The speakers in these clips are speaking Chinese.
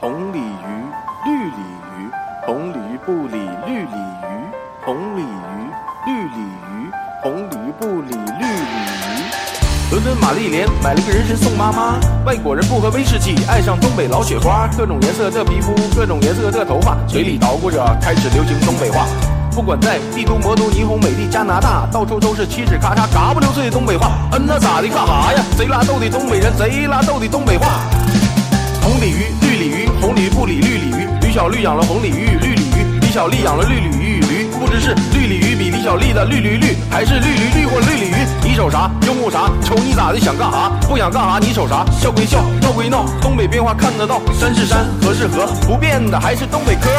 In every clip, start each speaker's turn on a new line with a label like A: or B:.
A: 红鲤鱼，绿鲤鱼，红鲤鱼不理绿鲤鱼，红鲤鱼，绿鲤鱼，红鲤鱼不理绿鲤鱼。伦敦玛丽莲买了个人参送妈妈，外国人不喝威士忌，爱上东北老雪花，各种颜色的皮肤，各种颜色的头发，嘴里捣鼓着开始流行东北话。不管在帝都、魔都、霓虹、美丽、加拿大，到处都是七尺咔嚓嘎不溜碎的东北话。嗯，那咋的？干哈呀？贼拉逗的东北人，贼拉逗的东北话。小绿养了红鲤鱼与，绿鲤鱼。李小丽养了绿鲤鱼与，驴不知是绿鲤鱼比李小丽的绿驴绿，还是绿驴绿或绿鲤鱼？你瞅啥？又木啥？瞅你咋的？想干啥？不想干啥？你瞅啥？笑归笑，闹归闹。东北变化看得到，山是山，河是河，不变的还是东北嗑。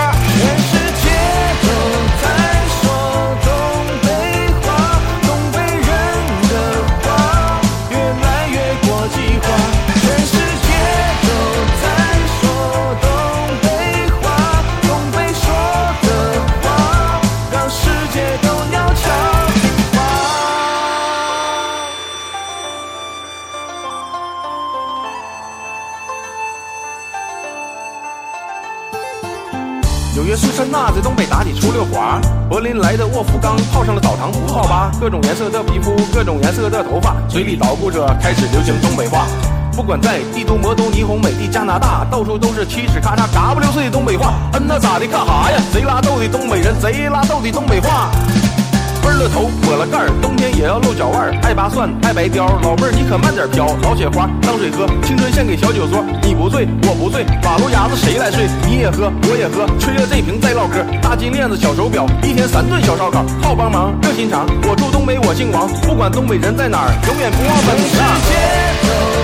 A: 纽约苏珊娜在东北打底出溜滑，柏林来的沃夫冈泡上了澡堂不泡吧？各种颜色的皮肤，各种颜色的头发，嘴里捣鼓着开始流行东北话。不管在帝都、魔都、霓虹、美丽、加拿大，到处都是七尺咔嚓嘎不溜碎的东北话。嗯，那咋的？干哈呀？贼拉逗的东北人，贼拉逗的东北话。分了头，抹了盖儿，冬天也要露脚腕儿。爱拔蒜，爱白貂，老妹儿你可慢点飘。老雪花当水喝，青春献给小酒桌。你不醉，我不醉，马路牙子谁来睡？你也喝，我也喝，吹了这瓶再唠嗑。大金链子，小手表，一天三顿小烧烤。好帮忙，热心肠，我住东北，我姓王，不管东北人在哪儿，永远不忘本。